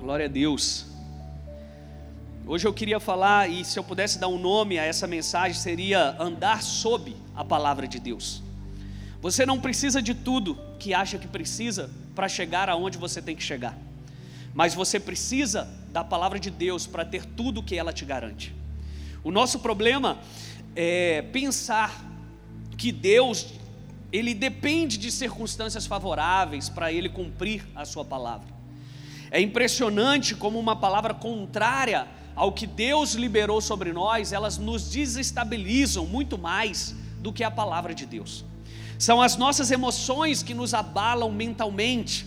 Glória a Deus. Hoje eu queria falar, e se eu pudesse dar um nome a essa mensagem, seria andar sob a palavra de Deus. Você não precisa de tudo que acha que precisa para chegar aonde você tem que chegar, mas você precisa da palavra de Deus para ter tudo que ela te garante. O nosso problema é pensar que Deus ele depende de circunstâncias favoráveis para ele cumprir a sua palavra. É impressionante como uma palavra contrária ao que Deus liberou sobre nós, elas nos desestabilizam muito mais do que a palavra de Deus. São as nossas emoções que nos abalam mentalmente.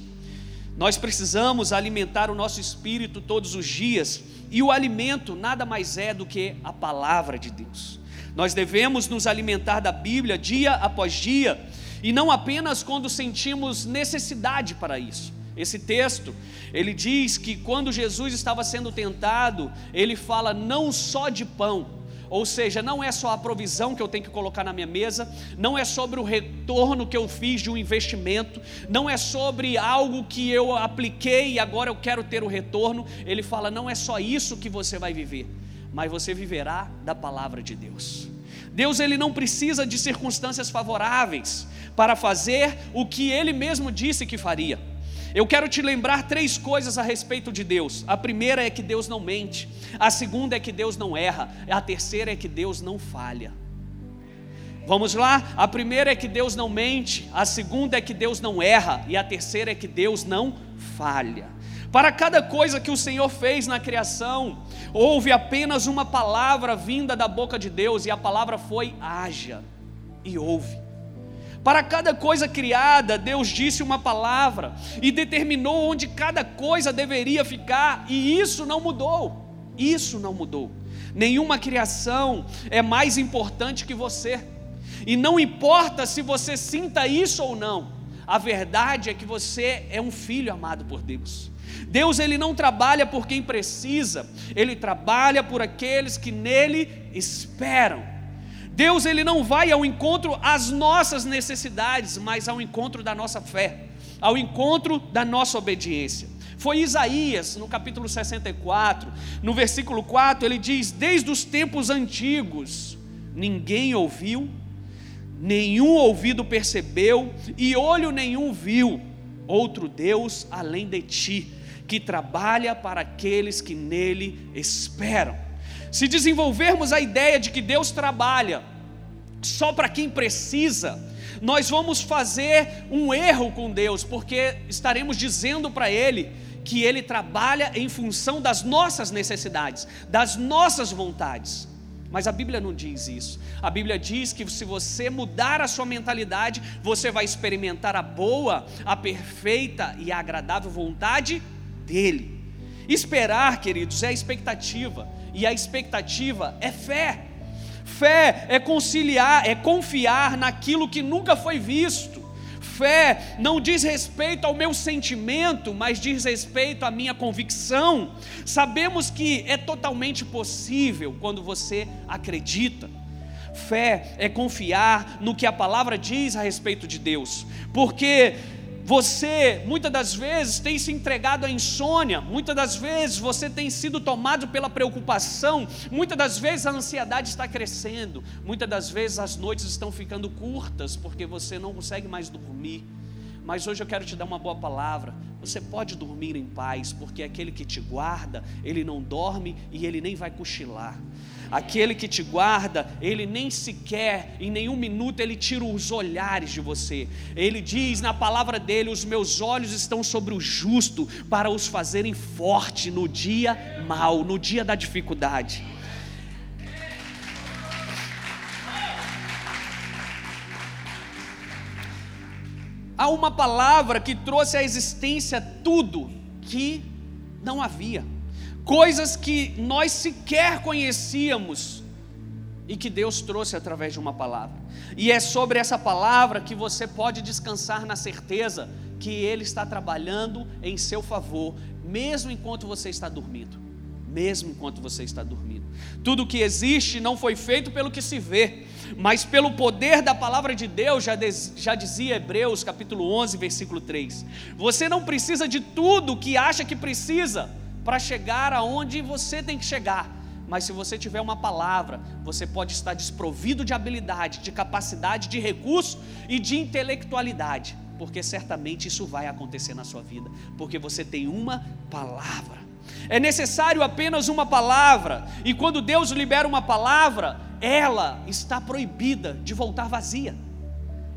Nós precisamos alimentar o nosso espírito todos os dias, e o alimento nada mais é do que a palavra de Deus. Nós devemos nos alimentar da Bíblia dia após dia, e não apenas quando sentimos necessidade para isso. Esse texto, ele diz que quando Jesus estava sendo tentado, ele fala não só de pão, ou seja, não é só a provisão que eu tenho que colocar na minha mesa, não é sobre o retorno que eu fiz de um investimento, não é sobre algo que eu apliquei e agora eu quero ter o retorno. Ele fala: não é só isso que você vai viver, mas você viverá da palavra de Deus. Deus ele não precisa de circunstâncias favoráveis para fazer o que ele mesmo disse que faria. Eu quero te lembrar três coisas a respeito de Deus. A primeira é que Deus não mente, a segunda é que Deus não erra, a terceira é que Deus não falha. Vamos lá? A primeira é que Deus não mente, a segunda é que Deus não erra, e a terceira é que Deus não falha. Para cada coisa que o Senhor fez na criação, houve apenas uma palavra vinda da boca de Deus, e a palavra foi: haja, e ouve. Para cada coisa criada, Deus disse uma palavra e determinou onde cada coisa deveria ficar, e isso não mudou. Isso não mudou. Nenhuma criação é mais importante que você. E não importa se você sinta isso ou não, a verdade é que você é um filho amado por Deus. Deus ele não trabalha por quem precisa, ele trabalha por aqueles que nele esperam. Deus ele não vai ao encontro às nossas necessidades, mas ao encontro da nossa fé, ao encontro da nossa obediência. Foi Isaías, no capítulo 64, no versículo 4, ele diz: Desde os tempos antigos, ninguém ouviu, nenhum ouvido percebeu, e olho nenhum viu outro Deus além de ti, que trabalha para aqueles que nele esperam. Se desenvolvermos a ideia de que Deus trabalha só para quem precisa, nós vamos fazer um erro com Deus, porque estaremos dizendo para Ele que Ele trabalha em função das nossas necessidades, das nossas vontades. Mas a Bíblia não diz isso. A Bíblia diz que se você mudar a sua mentalidade, você vai experimentar a boa, a perfeita e a agradável vontade dEle. Esperar, queridos, é expectativa e a expectativa é fé. Fé é conciliar, é confiar naquilo que nunca foi visto. Fé não diz respeito ao meu sentimento, mas diz respeito à minha convicção. Sabemos que é totalmente possível quando você acredita. Fé é confiar no que a palavra diz a respeito de Deus, porque você muitas das vezes tem se entregado à insônia, muitas das vezes você tem sido tomado pela preocupação, muitas das vezes a ansiedade está crescendo, muitas das vezes as noites estão ficando curtas porque você não consegue mais dormir. Mas hoje eu quero te dar uma boa palavra. Você pode dormir em paz, porque aquele que te guarda, ele não dorme e ele nem vai cochilar. Aquele que te guarda, ele nem sequer, em nenhum minuto, ele tira os olhares de você. Ele diz na palavra dele: Os meus olhos estão sobre o justo, para os fazerem forte no dia mau, no dia da dificuldade. Há uma palavra que trouxe à existência tudo que não havia coisas que nós sequer conhecíamos e que Deus trouxe através de uma palavra. E é sobre essa palavra que você pode descansar na certeza que Ele está trabalhando em seu favor, mesmo enquanto você está dormindo. Mesmo enquanto você está dormindo. Tudo que existe não foi feito pelo que se vê, mas pelo poder da palavra de Deus, já, já dizia Hebreus capítulo 11, versículo 3. Você não precisa de tudo que acha que precisa, para chegar aonde você tem que chegar. Mas se você tiver uma palavra, você pode estar desprovido de habilidade, de capacidade, de recurso e de intelectualidade, porque certamente isso vai acontecer na sua vida, porque você tem uma palavra. É necessário apenas uma palavra, e quando Deus libera uma palavra, ela está proibida de voltar vazia.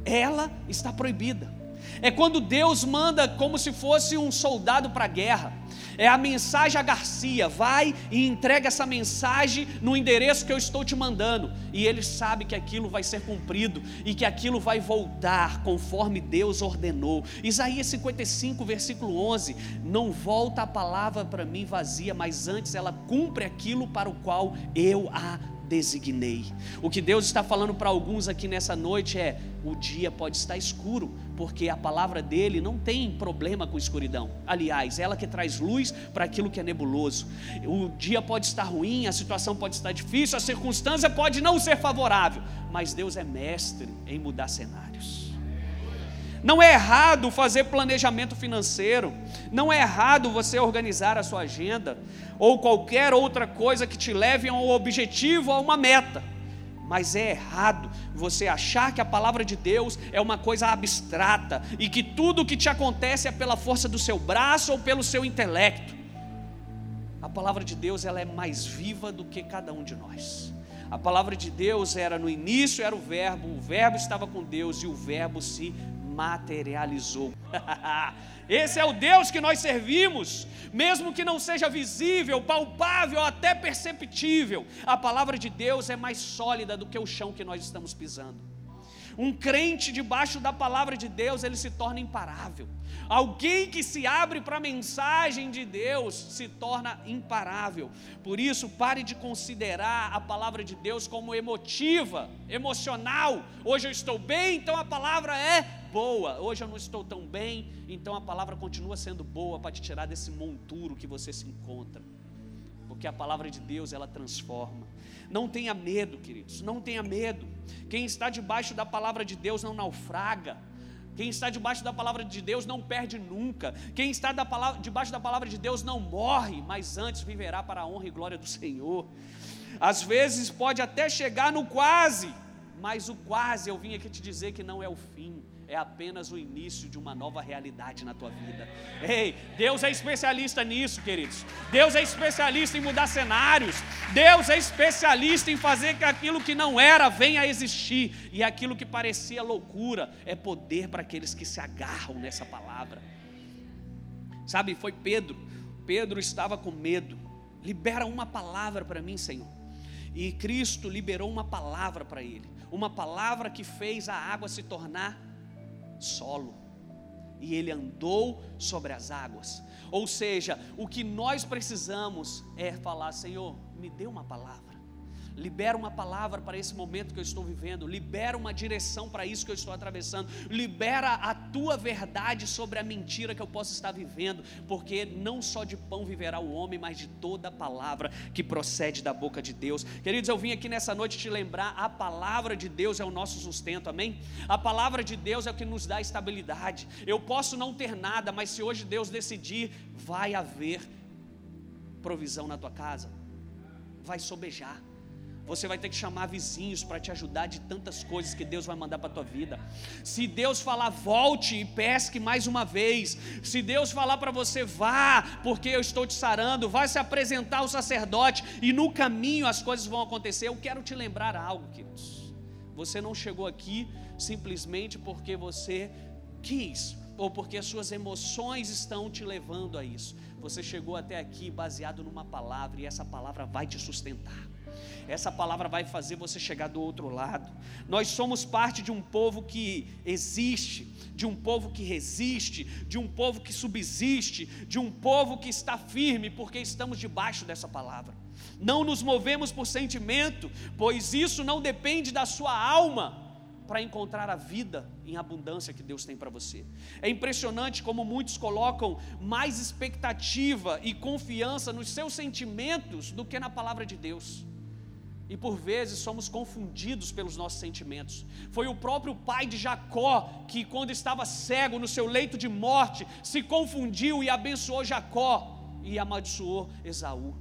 Ela está proibida. É quando Deus manda como se fosse um soldado para a guerra. É a mensagem a Garcia, vai e entrega essa mensagem no endereço que eu estou te mandando. E ele sabe que aquilo vai ser cumprido e que aquilo vai voltar conforme Deus ordenou. Isaías 55, versículo 11: Não volta a palavra para mim vazia, mas antes ela cumpre aquilo para o qual eu a designei. O que Deus está falando para alguns aqui nessa noite é: o dia pode estar escuro, porque a palavra dele não tem problema com escuridão. Aliás, ela que traz luz para aquilo que é nebuloso. O dia pode estar ruim, a situação pode estar difícil, a circunstância pode não ser favorável, mas Deus é mestre em mudar cenários. Não é errado fazer planejamento financeiro, não é errado você organizar a sua agenda ou qualquer outra coisa que te leve a um objetivo, a uma meta. Mas é errado você achar que a palavra de Deus é uma coisa abstrata e que tudo o que te acontece é pela força do seu braço ou pelo seu intelecto. A palavra de Deus ela é mais viva do que cada um de nós. A palavra de Deus era no início era o verbo, o verbo estava com Deus e o verbo se materializou. Esse é o Deus que nós servimos, mesmo que não seja visível, palpável, até perceptível. A palavra de Deus é mais sólida do que o chão que nós estamos pisando. Um crente debaixo da palavra de Deus, ele se torna imparável. Alguém que se abre para a mensagem de Deus se torna imparável. Por isso, pare de considerar a palavra de Deus como emotiva, emocional. Hoje eu estou bem, então a palavra é boa. Hoje eu não estou tão bem, então a palavra continua sendo boa para te tirar desse monturo que você se encontra. Porque a palavra de Deus, ela transforma. Não tenha medo, queridos, não tenha medo. Quem está debaixo da palavra de Deus não naufraga. Quem está debaixo da palavra de Deus não perde nunca. Quem está da palavra, debaixo da palavra de Deus não morre, mas antes viverá para a honra e glória do Senhor. Às vezes pode até chegar no quase, mas o quase eu vim aqui te dizer que não é o fim é apenas o início de uma nova realidade na tua vida. Ei, Deus é especialista nisso, queridos. Deus é especialista em mudar cenários. Deus é especialista em fazer que aquilo que não era venha a existir. E aquilo que parecia loucura é poder para aqueles que se agarram nessa palavra. Sabe, foi Pedro. Pedro estava com medo. Libera uma palavra para mim, Senhor. E Cristo liberou uma palavra para ele. Uma palavra que fez a água se tornar solo. E ele andou sobre as águas. Ou seja, o que nós precisamos é falar: Senhor, me dê uma palavra. Libera uma palavra para esse momento que eu estou vivendo. Libera uma direção para isso que eu estou atravessando. Libera a tua verdade sobre a mentira que eu posso estar vivendo. Porque não só de pão viverá o homem, mas de toda palavra que procede da boca de Deus. Queridos, eu vim aqui nessa noite te lembrar: a palavra de Deus é o nosso sustento, amém? A palavra de Deus é o que nos dá estabilidade. Eu posso não ter nada, mas se hoje Deus decidir, vai haver provisão na tua casa, vai sobejar você vai ter que chamar vizinhos para te ajudar de tantas coisas que Deus vai mandar para a tua vida. Se Deus falar, volte e pesque mais uma vez. Se Deus falar para você, vá, porque eu estou te sarando, vai se apresentar ao sacerdote e no caminho as coisas vão acontecer. Eu quero te lembrar algo, queridos. Você não chegou aqui simplesmente porque você quis ou porque as suas emoções estão te levando a isso. Você chegou até aqui baseado numa palavra e essa palavra vai te sustentar. Essa palavra vai fazer você chegar do outro lado. Nós somos parte de um povo que existe, de um povo que resiste, de um povo que subsiste, de um povo que está firme, porque estamos debaixo dessa palavra. Não nos movemos por sentimento, pois isso não depende da sua alma para encontrar a vida em abundância que Deus tem para você. É impressionante como muitos colocam mais expectativa e confiança nos seus sentimentos do que na palavra de Deus. E por vezes somos confundidos pelos nossos sentimentos. Foi o próprio pai de Jacó que, quando estava cego no seu leito de morte, se confundiu e abençoou Jacó. e amaldiçoou Esaú.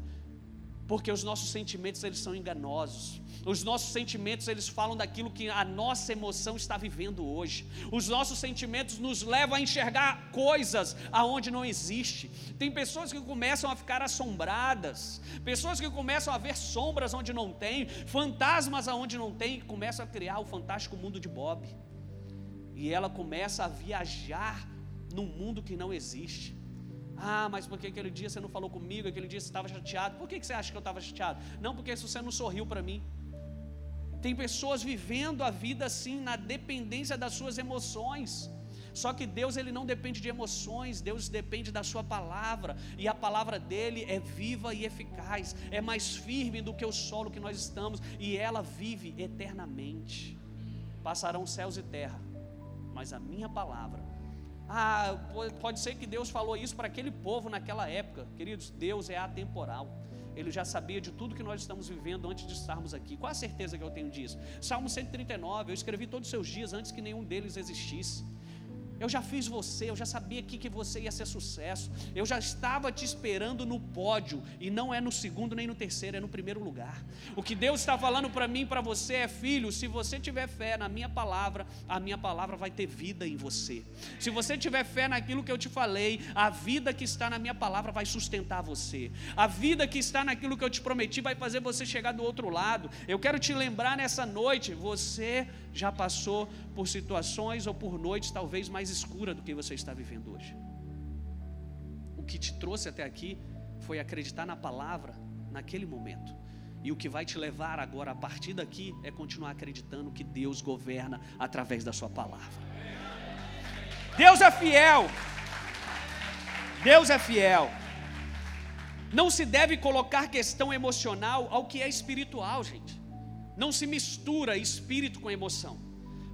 Porque os nossos sentimentos eles são enganosos. Os nossos sentimentos, eles falam daquilo que a nossa emoção está vivendo hoje. Os nossos sentimentos nos levam a enxergar coisas aonde não existe. Tem pessoas que começam a ficar assombradas, pessoas que começam a ver sombras onde não tem, fantasmas aonde não tem, e começam a criar o fantástico mundo de Bob. E ela começa a viajar num mundo que não existe. Ah, mas porque aquele dia você não falou comigo, aquele dia você estava chateado. Por que você acha que eu estava chateado? Não, porque você não sorriu para mim. Tem pessoas vivendo a vida assim, na dependência das suas emoções. Só que Deus ele não depende de emoções, Deus depende da sua palavra, e a palavra dele é viva e eficaz, é mais firme do que o solo que nós estamos, e ela vive eternamente. Passarão céus e terra, mas a minha palavra ah, pode ser que Deus falou isso para aquele povo naquela época. Queridos, Deus é atemporal. Ele já sabia de tudo que nós estamos vivendo antes de estarmos aqui. Qual a certeza que eu tenho disso? Salmo 139, eu escrevi todos os seus dias antes que nenhum deles existisse. Eu já fiz você, eu já sabia aqui que você ia ser sucesso. Eu já estava te esperando no pódio e não é no segundo nem no terceiro, é no primeiro lugar. O que Deus está falando para mim, para você é, filho, se você tiver fé na minha palavra, a minha palavra vai ter vida em você. Se você tiver fé naquilo que eu te falei, a vida que está na minha palavra vai sustentar você. A vida que está naquilo que eu te prometi vai fazer você chegar do outro lado. Eu quero te lembrar nessa noite, você já passou por situações ou por noites talvez mais escuras do que você está vivendo hoje. O que te trouxe até aqui foi acreditar na palavra naquele momento. E o que vai te levar agora a partir daqui é continuar acreditando que Deus governa através da sua palavra. Deus é fiel. Deus é fiel. Não se deve colocar questão emocional ao que é espiritual, gente. Não se mistura espírito com emoção.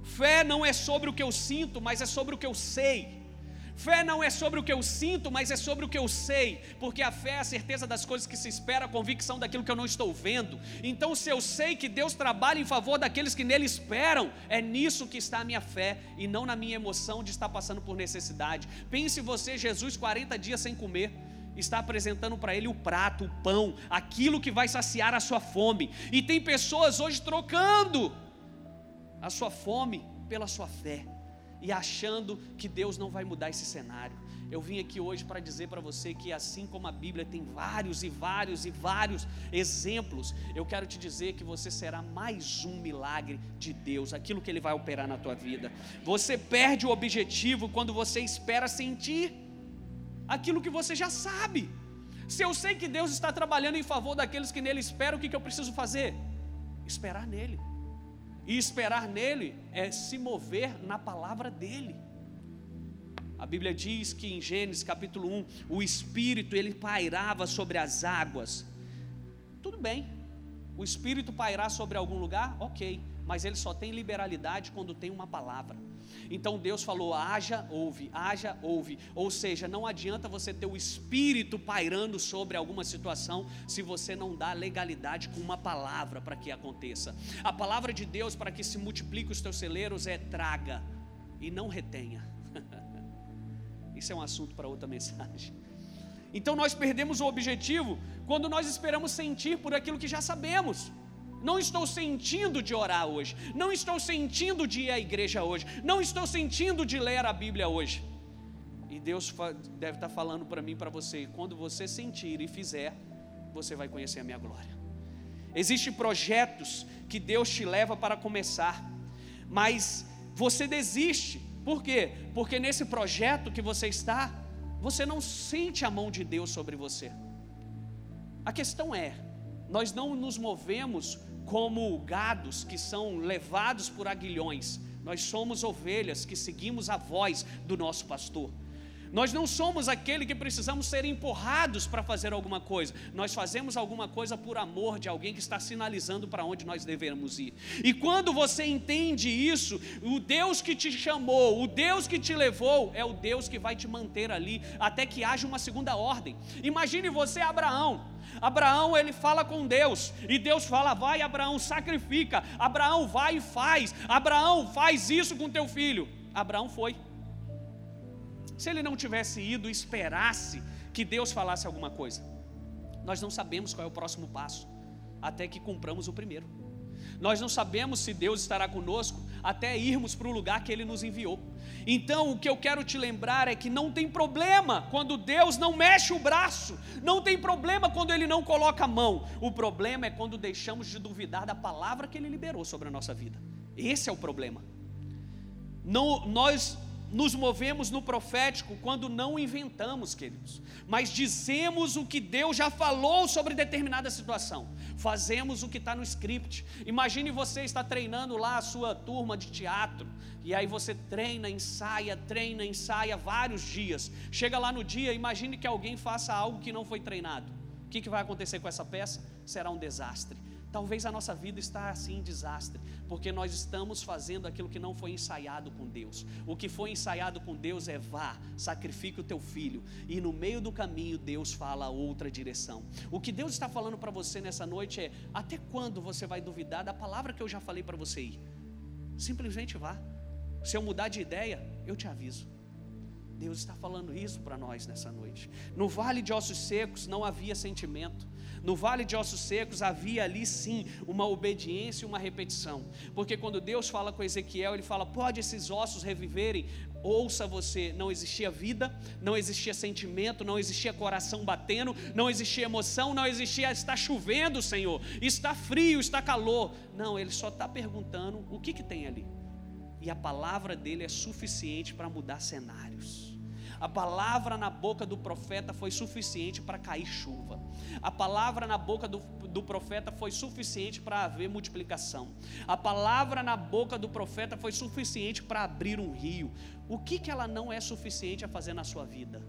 Fé não é sobre o que eu sinto, mas é sobre o que eu sei. Fé não é sobre o que eu sinto, mas é sobre o que eu sei, porque a fé é a certeza das coisas que se espera, a convicção daquilo que eu não estou vendo. Então, se eu sei que Deus trabalha em favor daqueles que nele esperam, é nisso que está a minha fé e não na minha emoção de estar passando por necessidade. Pense você, Jesus, 40 dias sem comer está apresentando para ele o prato, o pão, aquilo que vai saciar a sua fome. E tem pessoas hoje trocando a sua fome pela sua fé e achando que Deus não vai mudar esse cenário. Eu vim aqui hoje para dizer para você que, assim como a Bíblia tem vários e vários e vários exemplos, eu quero te dizer que você será mais um milagre de Deus, aquilo que Ele vai operar na tua vida. Você perde o objetivo quando você espera sentir aquilo que você já sabe. Se eu sei que Deus está trabalhando em favor daqueles que nele esperam, o que, que eu preciso fazer? Esperar nele. E esperar nele é se mover na palavra dele. A Bíblia diz que em Gênesis capítulo 1, o Espírito ele pairava sobre as águas. Tudo bem, o Espírito pairar sobre algum lugar, ok, mas ele só tem liberalidade quando tem uma palavra. Então Deus falou: haja, ouve, haja, ouve. Ou seja, não adianta você ter o espírito pairando sobre alguma situação se você não dá legalidade com uma palavra para que aconteça. A palavra de Deus para que se multiplique os teus celeiros é traga e não retenha. Isso é um assunto para outra mensagem. Então nós perdemos o objetivo quando nós esperamos sentir por aquilo que já sabemos. Não estou sentindo de orar hoje. Não estou sentindo de ir à igreja hoje. Não estou sentindo de ler a Bíblia hoje. E Deus deve estar falando para mim, para você, quando você sentir e fizer, você vai conhecer a minha glória. Existem projetos que Deus te leva para começar, mas você desiste. Por quê? Porque nesse projeto que você está, você não sente a mão de Deus sobre você. A questão é, nós não nos movemos como gados que são levados por aguilhões, nós somos ovelhas que seguimos a voz do nosso pastor. Nós não somos aquele que precisamos ser empurrados para fazer alguma coisa. Nós fazemos alguma coisa por amor de alguém que está sinalizando para onde nós devemos ir. E quando você entende isso, o Deus que te chamou, o Deus que te levou, é o Deus que vai te manter ali até que haja uma segunda ordem. Imagine você, Abraão. Abraão ele fala com Deus e Deus fala: "Vai, Abraão, sacrifica. Abraão vai e faz. Abraão faz isso com teu filho." Abraão foi. Se ele não tivesse ido, esperasse que Deus falasse alguma coisa. Nós não sabemos qual é o próximo passo, até que cumpramos o primeiro. Nós não sabemos se Deus estará conosco até irmos para o lugar que Ele nos enviou. Então, o que eu quero te lembrar é que não tem problema quando Deus não mexe o braço, não tem problema quando Ele não coloca a mão. O problema é quando deixamos de duvidar da palavra que Ele liberou sobre a nossa vida. Esse é o problema. Não, nós nos movemos no profético quando não inventamos, queridos, mas dizemos o que Deus já falou sobre determinada situação, fazemos o que está no script. Imagine você está treinando lá a sua turma de teatro, e aí você treina, ensaia, treina, ensaia vários dias. Chega lá no dia, imagine que alguém faça algo que não foi treinado. O que, que vai acontecer com essa peça? Será um desastre. Talvez a nossa vida está assim em desastre, porque nós estamos fazendo aquilo que não foi ensaiado com Deus. O que foi ensaiado com Deus é vá, sacrifique o teu filho, e no meio do caminho Deus fala outra direção. O que Deus está falando para você nessa noite é: até quando você vai duvidar da palavra que eu já falei para você ir? Simplesmente vá. Se eu mudar de ideia, eu te aviso. Deus está falando isso para nós nessa noite. No vale de ossos secos não havia sentimento. No vale de ossos secos havia ali sim uma obediência e uma repetição. Porque quando Deus fala com Ezequiel, ele fala: "Pode esses ossos reviverem?" Ouça você, não existia vida, não existia sentimento, não existia coração batendo, não existia emoção, não existia está chovendo, Senhor, está frio, está calor. Não, ele só está perguntando o que que tem ali. E a palavra dele é suficiente para mudar cenários. A palavra na boca do profeta foi suficiente para cair chuva. A palavra na boca do, do profeta foi suficiente para haver multiplicação. A palavra na boca do profeta foi suficiente para abrir um rio. O que, que ela não é suficiente a fazer na sua vida?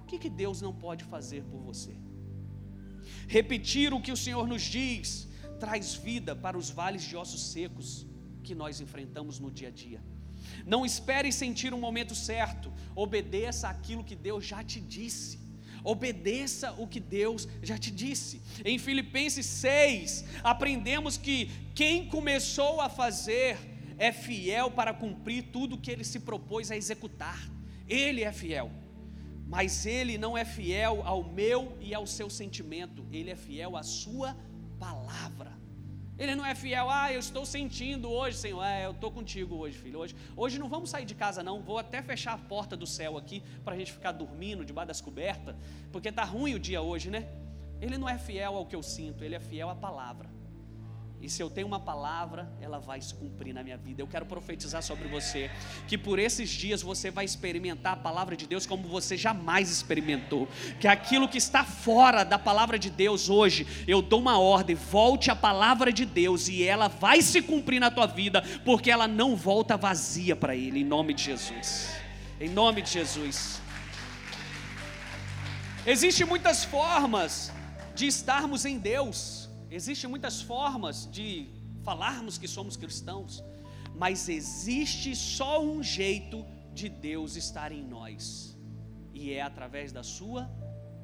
O que, que Deus não pode fazer por você? Repetir o que o Senhor nos diz traz vida para os vales de ossos secos que nós enfrentamos no dia a dia. Não espere sentir o um momento certo. Obedeça aquilo que Deus já te disse. Obedeça o que Deus já te disse. Em Filipenses 6, aprendemos que quem começou a fazer é fiel para cumprir tudo que ele se propôs a executar. Ele é fiel. Mas ele não é fiel ao meu e ao seu sentimento, ele é fiel à sua palavra. Ele não é fiel, ah, eu estou sentindo hoje, Senhor, é, eu estou contigo hoje, filho. Hoje, hoje não vamos sair de casa, não. Vou até fechar a porta do céu aqui para a gente ficar dormindo debaixo das cobertas, porque está ruim o dia hoje, né? Ele não é fiel ao que eu sinto, ele é fiel à palavra. E se eu tenho uma palavra, ela vai se cumprir na minha vida. Eu quero profetizar sobre você que por esses dias você vai experimentar a palavra de Deus como você jamais experimentou. Que aquilo que está fora da palavra de Deus hoje, eu dou uma ordem, volte à palavra de Deus e ela vai se cumprir na tua vida, porque ela não volta vazia para ele, em nome de Jesus. Em nome de Jesus. Existem muitas formas de estarmos em Deus. Existem muitas formas de falarmos que somos cristãos, mas existe só um jeito de Deus estar em nós, e é através da Sua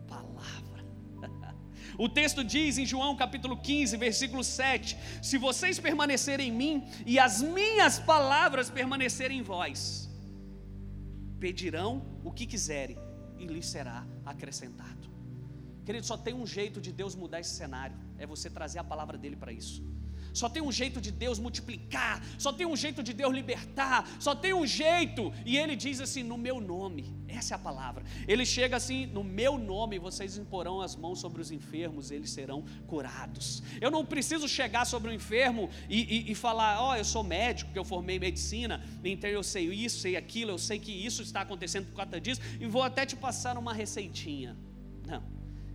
palavra. O texto diz em João capítulo 15, versículo 7: Se vocês permanecerem em mim e as minhas palavras permanecerem em vós, pedirão o que quiserem e lhes será acrescentado. Querido, só tem um jeito de Deus mudar esse cenário é você trazer a palavra dele para isso. Só tem um jeito de Deus multiplicar, só tem um jeito de Deus libertar, só tem um jeito, e ele diz assim: no meu nome, essa é a palavra. Ele chega assim: no meu nome vocês imporão as mãos sobre os enfermos, eles serão curados. Eu não preciso chegar sobre o enfermo e, e, e falar: ó, oh, eu sou médico, que eu formei medicina, então eu sei isso, sei aquilo, eu sei que isso está acontecendo por conta disso, e vou até te passar uma receitinha.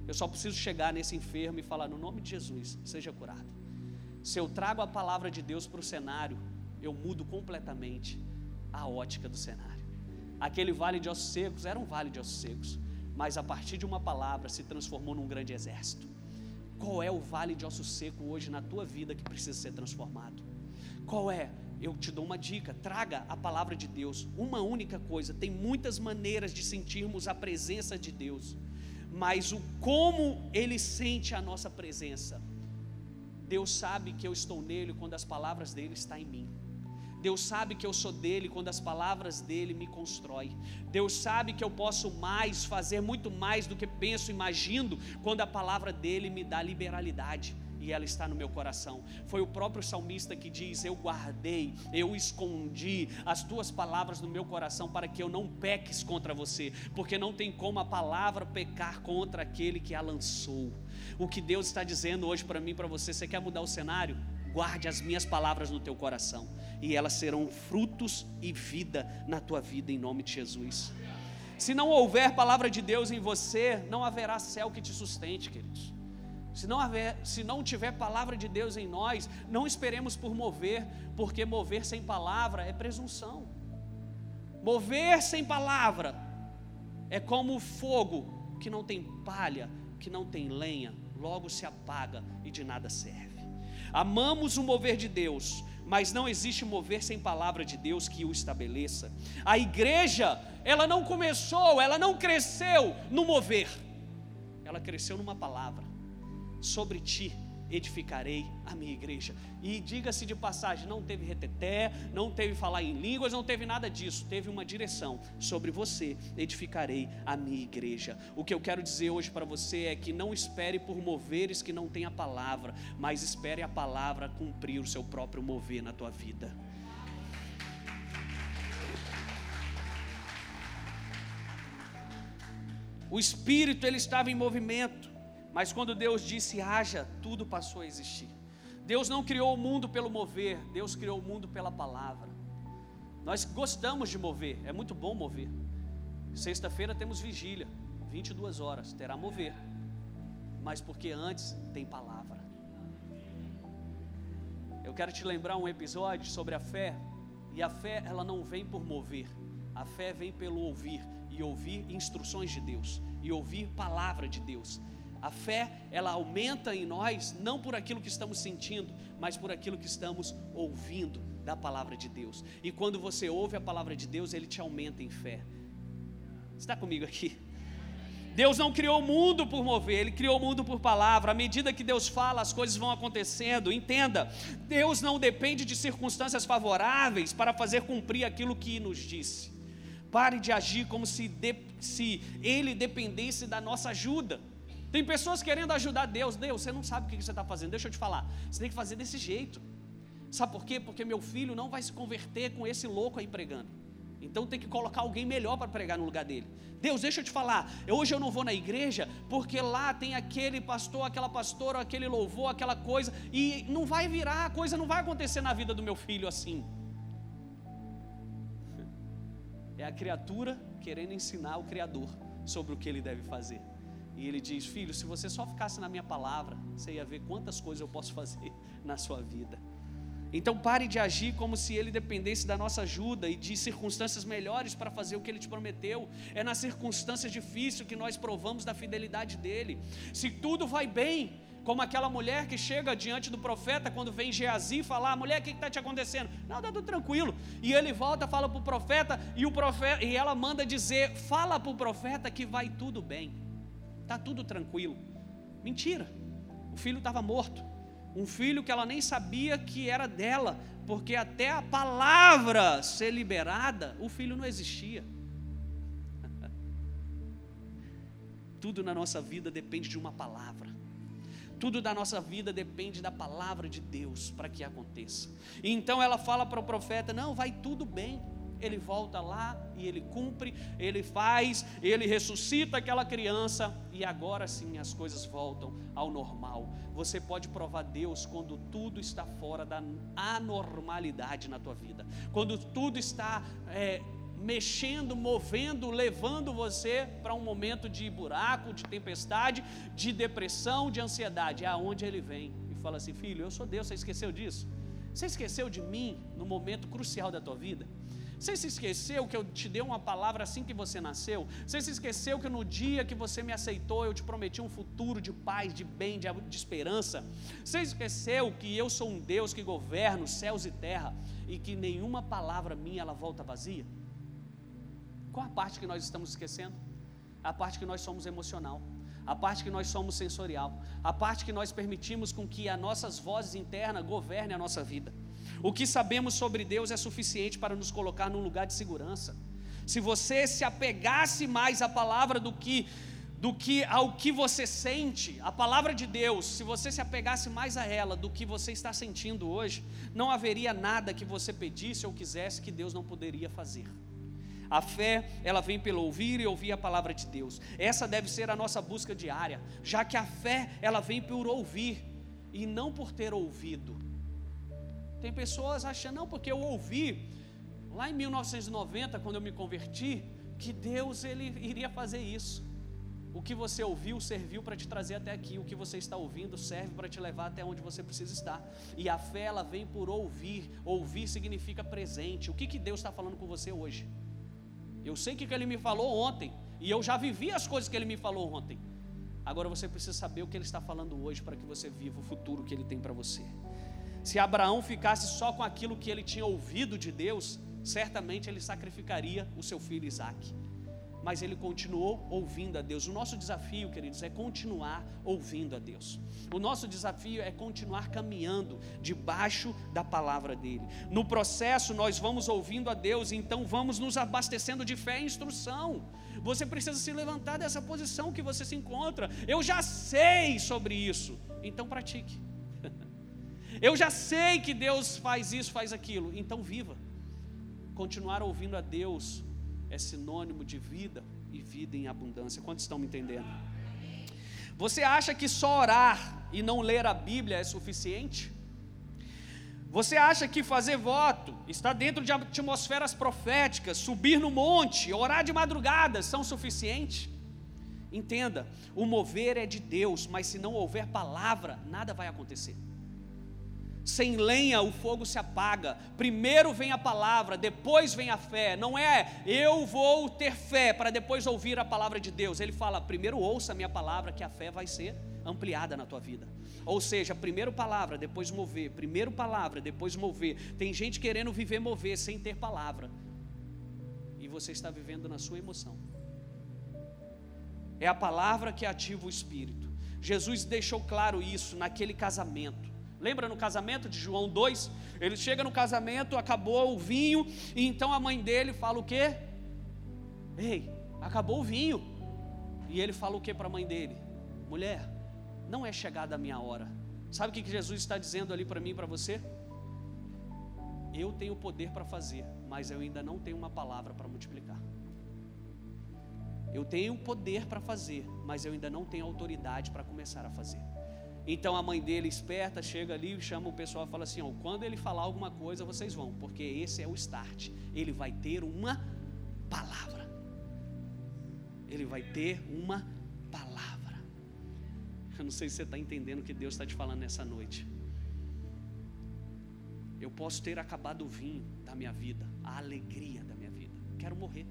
Eu só preciso chegar nesse enfermo e falar: no nome de Jesus, seja curado. Se eu trago a palavra de Deus para o cenário, eu mudo completamente a ótica do cenário. Aquele vale de ossos secos era um vale de ossos secos, mas a partir de uma palavra se transformou num grande exército. Qual é o vale de osso seco hoje na tua vida que precisa ser transformado? Qual é? Eu te dou uma dica: traga a palavra de Deus. Uma única coisa. Tem muitas maneiras de sentirmos a presença de Deus mas o como ele sente a nossa presença. Deus sabe que eu estou nele quando as palavras dele estão em mim. Deus sabe que eu sou dele quando as palavras dele me constroem. Deus sabe que eu posso mais, fazer muito mais do que penso, imagino, quando a palavra dele me dá liberalidade e ela está no meu coração. Foi o próprio salmista que diz: Eu guardei, eu escondi as tuas palavras no meu coração para que eu não peques contra você, porque não tem como a palavra pecar contra aquele que a lançou. O que Deus está dizendo hoje para mim, para você, você quer mudar o cenário? Guarde as minhas palavras no teu coração, e elas serão frutos e vida na tua vida, em nome de Jesus. Se não houver palavra de Deus em você, não haverá céu que te sustente, queridos. Se não, haver, se não tiver palavra de Deus em nós, não esperemos por mover, porque mover sem palavra é presunção. Mover sem palavra é como o fogo que não tem palha, que não tem lenha, logo se apaga e de nada serve. Amamos o mover de Deus, mas não existe mover sem palavra de Deus que o estabeleça. A igreja, ela não começou, ela não cresceu no mover, ela cresceu numa palavra sobre ti edificarei a minha igreja. E diga-se de passagem, não teve reteté, não teve falar em línguas, não teve nada disso, teve uma direção. Sobre você edificarei a minha igreja. O que eu quero dizer hoje para você é que não espere por moveres que não tenha palavra, mas espere a palavra cumprir o seu próprio mover na tua vida. O espírito ele estava em movimento. Mas quando Deus disse haja, tudo passou a existir. Deus não criou o mundo pelo mover, Deus criou o mundo pela palavra. Nós gostamos de mover, é muito bom mover. Sexta-feira temos vigília, 22 horas, terá mover. Mas porque antes tem palavra. Eu quero te lembrar um episódio sobre a fé, e a fé ela não vem por mover. A fé vem pelo ouvir e ouvir instruções de Deus e ouvir palavra de Deus. A fé, ela aumenta em nós não por aquilo que estamos sentindo, mas por aquilo que estamos ouvindo da palavra de Deus. E quando você ouve a palavra de Deus, ele te aumenta em fé. Está comigo aqui? Deus não criou o mundo por mover, Ele criou o mundo por palavra. À medida que Deus fala, as coisas vão acontecendo. Entenda, Deus não depende de circunstâncias favoráveis para fazer cumprir aquilo que nos disse. Pare de agir como se, de, se Ele dependesse da nossa ajuda. Tem pessoas querendo ajudar Deus. Deus, você não sabe o que você está fazendo. Deixa eu te falar. Você tem que fazer desse jeito. Sabe por quê? Porque meu filho não vai se converter com esse louco aí pregando. Então tem que colocar alguém melhor para pregar no lugar dele. Deus, deixa eu te falar. Hoje eu não vou na igreja porque lá tem aquele pastor, aquela pastora, aquele louvor, aquela coisa. E não vai virar, a coisa não vai acontecer na vida do meu filho assim. É a criatura querendo ensinar o Criador sobre o que ele deve fazer. E ele diz: Filho, se você só ficasse na minha palavra, você ia ver quantas coisas eu posso fazer na sua vida. Então pare de agir como se ele dependesse da nossa ajuda e de circunstâncias melhores para fazer o que ele te prometeu. É nas circunstâncias difíceis que nós provamos da fidelidade dele. Se tudo vai bem, como aquela mulher que chega diante do profeta quando vem Geazi falar: mulher, o que está te acontecendo? Não, está tudo tranquilo. E ele volta, fala para o profeta e, o profeta, e ela manda dizer: fala para o profeta que vai tudo bem está tudo tranquilo. Mentira. O filho estava morto. Um filho que ela nem sabia que era dela, porque até a palavra ser liberada, o filho não existia. Tudo na nossa vida depende de uma palavra. Tudo da nossa vida depende da palavra de Deus para que aconteça. então ela fala para o profeta: Não, vai tudo bem ele volta lá e ele cumpre, ele faz, ele ressuscita aquela criança e agora sim as coisas voltam ao normal. Você pode provar Deus quando tudo está fora da anormalidade na tua vida, quando tudo está é, mexendo, movendo, levando você para um momento de buraco, de tempestade, de depressão, de ansiedade. É aonde ele vem e fala assim: Filho, eu sou Deus, você esqueceu disso? Você esqueceu de mim no momento crucial da tua vida? Você se esqueceu que eu te dei uma palavra assim que você nasceu? Você se esqueceu que no dia que você me aceitou eu te prometi um futuro de paz, de bem, de, de esperança? Você esqueceu que eu sou um Deus que governa céus e terra e que nenhuma palavra minha ela volta vazia? Qual a parte que nós estamos esquecendo? A parte que nós somos emocional a parte que nós somos sensorial, a parte que nós permitimos com que as nossas vozes internas governem a nossa vida. O que sabemos sobre Deus é suficiente para nos colocar num lugar de segurança. Se você se apegasse mais à palavra do que do que ao que você sente, a palavra de Deus, se você se apegasse mais a ela do que você está sentindo hoje, não haveria nada que você pedisse ou quisesse que Deus não poderia fazer. A fé, ela vem pelo ouvir e ouvir a palavra de Deus. Essa deve ser a nossa busca diária, já que a fé, ela vem por ouvir e não por ter ouvido. Tem pessoas achando, não, porque eu ouvi lá em 1990, quando eu me converti, que Deus ele iria fazer isso. O que você ouviu serviu para te trazer até aqui. O que você está ouvindo serve para te levar até onde você precisa estar. E a fé ela vem por ouvir. Ouvir significa presente. O que, que Deus está falando com você hoje? Eu sei o que, que Ele me falou ontem. E eu já vivi as coisas que Ele me falou ontem. Agora você precisa saber o que Ele está falando hoje para que você viva o futuro que Ele tem para você. Se Abraão ficasse só com aquilo que ele tinha ouvido de Deus, certamente ele sacrificaria o seu filho Isaque mas ele continuou ouvindo a Deus. O nosso desafio, queridos, é continuar ouvindo a Deus. O nosso desafio é continuar caminhando debaixo da palavra dele. No processo, nós vamos ouvindo a Deus, então vamos nos abastecendo de fé e instrução. Você precisa se levantar dessa posição que você se encontra. Eu já sei sobre isso, então pratique. Eu já sei que Deus faz isso, faz aquilo, então viva. Continuar ouvindo a Deus é sinônimo de vida e vida em abundância. Quantos estão me entendendo? Você acha que só orar e não ler a Bíblia é suficiente? Você acha que fazer voto, estar dentro de atmosferas proféticas, subir no monte, orar de madrugada são suficientes? Entenda, o mover é de Deus, mas se não houver palavra, nada vai acontecer. Sem lenha o fogo se apaga. Primeiro vem a palavra, depois vem a fé. Não é eu vou ter fé para depois ouvir a palavra de Deus. Ele fala: primeiro ouça a minha palavra, que a fé vai ser ampliada na tua vida. Ou seja, primeiro palavra, depois mover. Primeiro palavra, depois mover. Tem gente querendo viver mover sem ter palavra. E você está vivendo na sua emoção. É a palavra que ativa o espírito. Jesus deixou claro isso naquele casamento. Lembra no casamento de João 2? Ele chega no casamento, acabou o vinho, e então a mãe dele fala o quê? Ei, acabou o vinho. E ele fala o que para a mãe dele? Mulher, não é chegada a minha hora. Sabe o que Jesus está dizendo ali para mim e para você? Eu tenho poder para fazer, mas eu ainda não tenho uma palavra para multiplicar. Eu tenho poder para fazer, mas eu ainda não tenho autoridade para começar a fazer. Então a mãe dele, esperta, chega ali, chama o pessoal e fala assim: ó, quando ele falar alguma coisa, vocês vão, porque esse é o start. Ele vai ter uma palavra. Ele vai ter uma palavra. Eu não sei se você está entendendo o que Deus está te falando nessa noite. Eu posso ter acabado o vinho da minha vida, a alegria da minha vida. Quero morrer.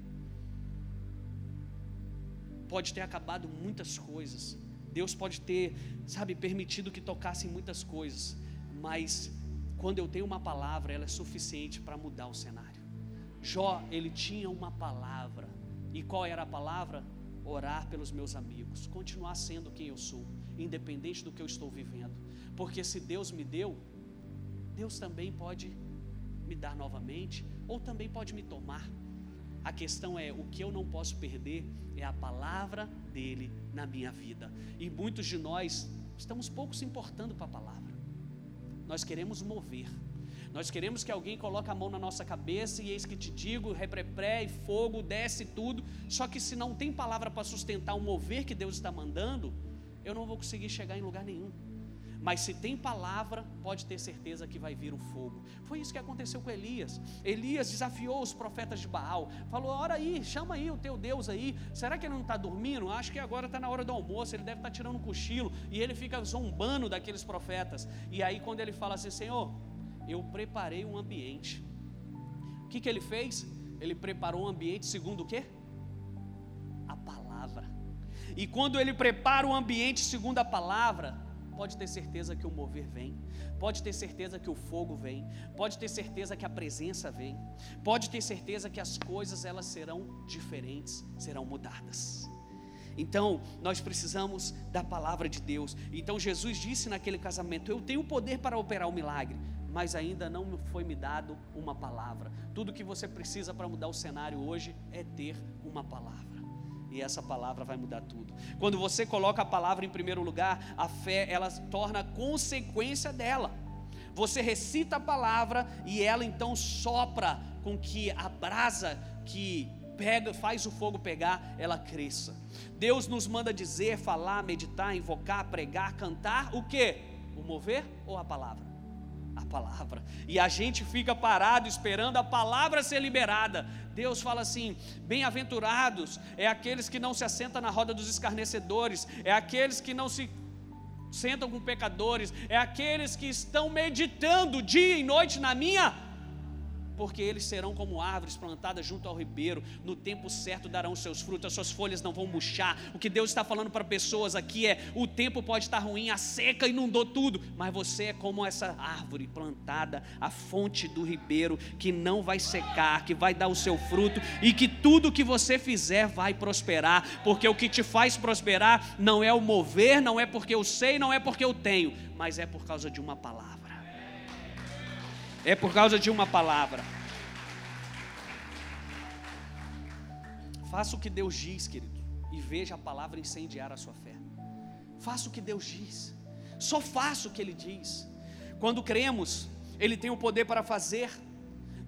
Pode ter acabado muitas coisas, Deus pode ter, sabe, permitido que tocassem muitas coisas, mas quando eu tenho uma palavra, ela é suficiente para mudar o cenário. Jó, ele tinha uma palavra. E qual era a palavra? Orar pelos meus amigos, continuar sendo quem eu sou, independente do que eu estou vivendo. Porque se Deus me deu, Deus também pode me dar novamente, ou também pode me tomar. A questão é: o que eu não posso perder é a palavra dele na minha vida. E muitos de nós estamos pouco se importando com a palavra. Nós queremos mover. Nós queremos que alguém coloque a mão na nossa cabeça e eis que te digo, reprepré e fogo, desce tudo. Só que se não tem palavra para sustentar o mover que Deus está mandando, eu não vou conseguir chegar em lugar nenhum. Mas se tem palavra, pode ter certeza que vai vir o fogo. Foi isso que aconteceu com Elias. Elias desafiou os profetas de Baal. Falou: Ora aí, chama aí o teu Deus aí. Será que ele não está dormindo? Acho que agora está na hora do almoço. Ele deve estar tá tirando um cochilo. E ele fica zombando daqueles profetas. E aí, quando ele fala assim: Senhor, eu preparei um ambiente. O que, que ele fez? Ele preparou um ambiente segundo o quê? A palavra. E quando ele prepara o um ambiente segundo a palavra, pode ter certeza que o mover vem, pode ter certeza que o fogo vem, pode ter certeza que a presença vem, pode ter certeza que as coisas elas serão diferentes, serão mudadas. Então, nós precisamos da palavra de Deus. Então, Jesus disse naquele casamento: Eu tenho poder para operar o milagre, mas ainda não foi me dado uma palavra. Tudo que você precisa para mudar o cenário hoje é ter uma palavra. E essa palavra vai mudar tudo. Quando você coloca a palavra em primeiro lugar, a fé ela torna consequência dela. Você recita a palavra e ela então sopra com que a brasa que pega, faz o fogo pegar, ela cresça. Deus nos manda dizer, falar, meditar, invocar, pregar, cantar, o que? O mover ou a palavra? A palavra. E a gente fica parado esperando a palavra ser liberada. Deus fala assim: bem-aventurados é aqueles que não se assentam na roda dos escarnecedores, é aqueles que não se sentam com pecadores, é aqueles que estão meditando dia e noite na minha porque eles serão como árvores plantadas junto ao ribeiro, no tempo certo darão seus frutos, as suas folhas não vão murchar. O que Deus está falando para pessoas aqui é: o tempo pode estar ruim, a seca inundou tudo, mas você é como essa árvore plantada à fonte do ribeiro, que não vai secar, que vai dar o seu fruto e que tudo que você fizer vai prosperar, porque o que te faz prosperar não é o mover, não é porque eu sei, não é porque eu tenho, mas é por causa de uma palavra é por causa de uma palavra. Faça o que Deus diz, querido, e veja a palavra incendiar a sua fé. Faça o que Deus diz, só faça o que Ele diz. Quando cremos, Ele tem o poder para fazer,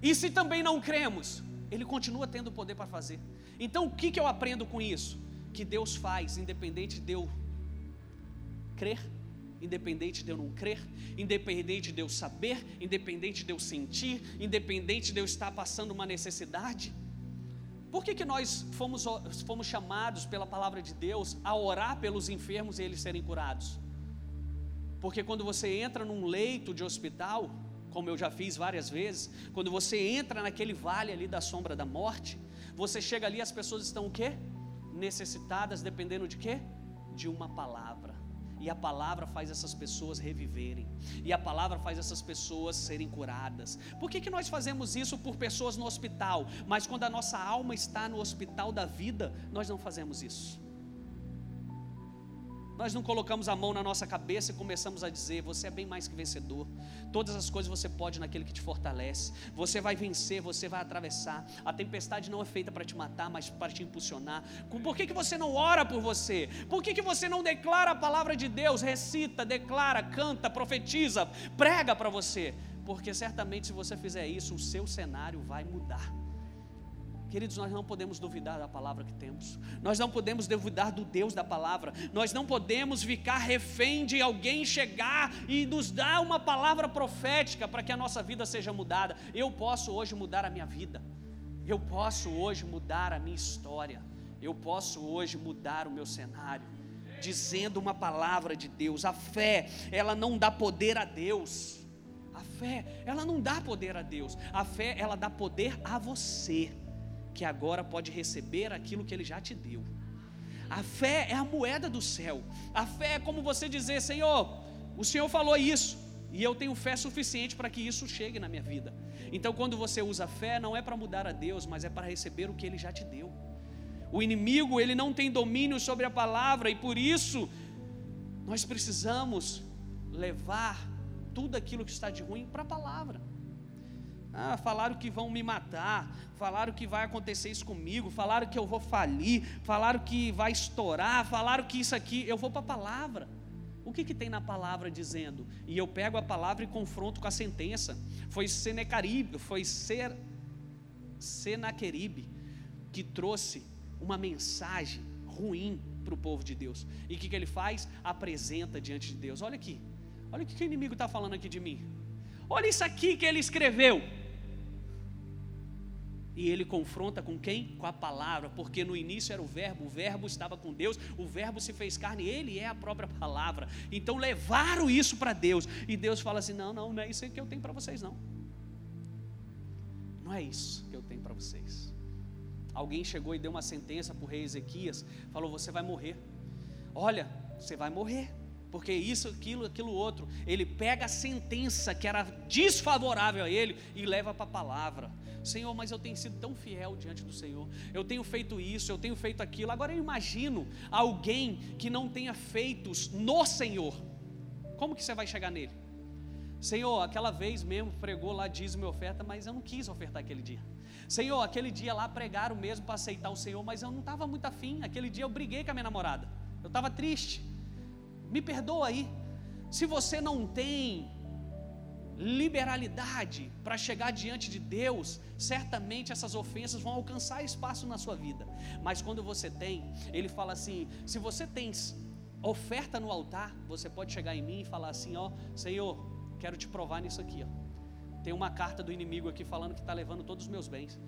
e se também não cremos, Ele continua tendo o poder para fazer. Então o que, que eu aprendo com isso? Que Deus faz, independente de eu crer independente de eu não crer, independente de eu saber, independente de eu sentir, independente de eu estar passando uma necessidade. Por que, que nós fomos, fomos chamados pela palavra de Deus a orar pelos enfermos e eles serem curados? Porque quando você entra num leito de hospital, como eu já fiz várias vezes, quando você entra naquele vale ali da sombra da morte, você chega ali, as pessoas estão o quê? Necessitadas, dependendo de quê? De uma palavra. E a palavra faz essas pessoas reviverem. E a palavra faz essas pessoas serem curadas. Por que, que nós fazemos isso por pessoas no hospital? Mas quando a nossa alma está no hospital da vida, nós não fazemos isso. Nós não colocamos a mão na nossa cabeça e começamos a dizer: Você é bem mais que vencedor. Todas as coisas você pode naquele que te fortalece. Você vai vencer, você vai atravessar. A tempestade não é feita para te matar, mas para te impulsionar. Por que, que você não ora por você? Por que, que você não declara a palavra de Deus? Recita, declara, canta, profetiza, prega para você. Porque certamente, se você fizer isso, o seu cenário vai mudar. Queridos, nós não podemos duvidar da palavra que temos, nós não podemos duvidar do Deus da palavra, nós não podemos ficar refém de alguém chegar e nos dar uma palavra profética para que a nossa vida seja mudada. Eu posso hoje mudar a minha vida, eu posso hoje mudar a minha história, eu posso hoje mudar o meu cenário, dizendo uma palavra de Deus. A fé, ela não dá poder a Deus. A fé, ela não dá poder a Deus. A fé, ela dá poder a você que agora pode receber aquilo que Ele já te deu. A fé é a moeda do céu. A fé é como você dizer: Senhor, o Senhor falou isso, e eu tenho fé suficiente para que isso chegue na minha vida. Então, quando você usa fé, não é para mudar a Deus, mas é para receber o que Ele já te deu. O inimigo, ele não tem domínio sobre a palavra, e por isso, nós precisamos levar tudo aquilo que está de ruim para a palavra. Ah, falaram que vão me matar, falaram que vai acontecer isso comigo, falaram que eu vou falir, falaram que vai estourar, falaram que isso aqui, eu vou para a palavra. O que, que tem na palavra dizendo? E eu pego a palavra e confronto com a sentença. Foi Senecaribe, foi Ser, Senaqueribe que trouxe uma mensagem ruim para o povo de Deus. E o que, que ele faz? Apresenta diante de Deus. Olha aqui, olha o que, que o inimigo está falando aqui de mim. Olha isso aqui que ele escreveu. E ele confronta com quem? Com a palavra, porque no início era o Verbo, o Verbo estava com Deus, o Verbo se fez carne, ele é a própria palavra. Então levaram isso para Deus, e Deus fala assim: não, não, não é isso que eu tenho para vocês, não. Não é isso que eu tenho para vocês. Alguém chegou e deu uma sentença para o rei Ezequias, falou: você vai morrer. Olha, você vai morrer porque isso, aquilo, aquilo outro. Ele pega a sentença que era desfavorável a ele e leva para a palavra. Senhor, mas eu tenho sido tão fiel diante do Senhor. Eu tenho feito isso, eu tenho feito aquilo. Agora eu imagino alguém que não tenha feitos no Senhor. Como que você vai chegar nele? Senhor, aquela vez mesmo pregou lá dízimo e oferta, mas eu não quis ofertar aquele dia. Senhor, aquele dia lá pregaram mesmo para aceitar o Senhor, mas eu não estava muito afim. Aquele dia eu briguei com a minha namorada. Eu estava triste. Me perdoa aí. Se você não tem liberalidade para chegar diante de Deus, certamente essas ofensas vão alcançar espaço na sua vida. Mas quando você tem, ele fala assim: se você tem oferta no altar, você pode chegar em mim e falar assim: ó, Senhor, quero te provar nisso aqui, ó. Tem uma carta do inimigo aqui falando que está levando todos os meus bens.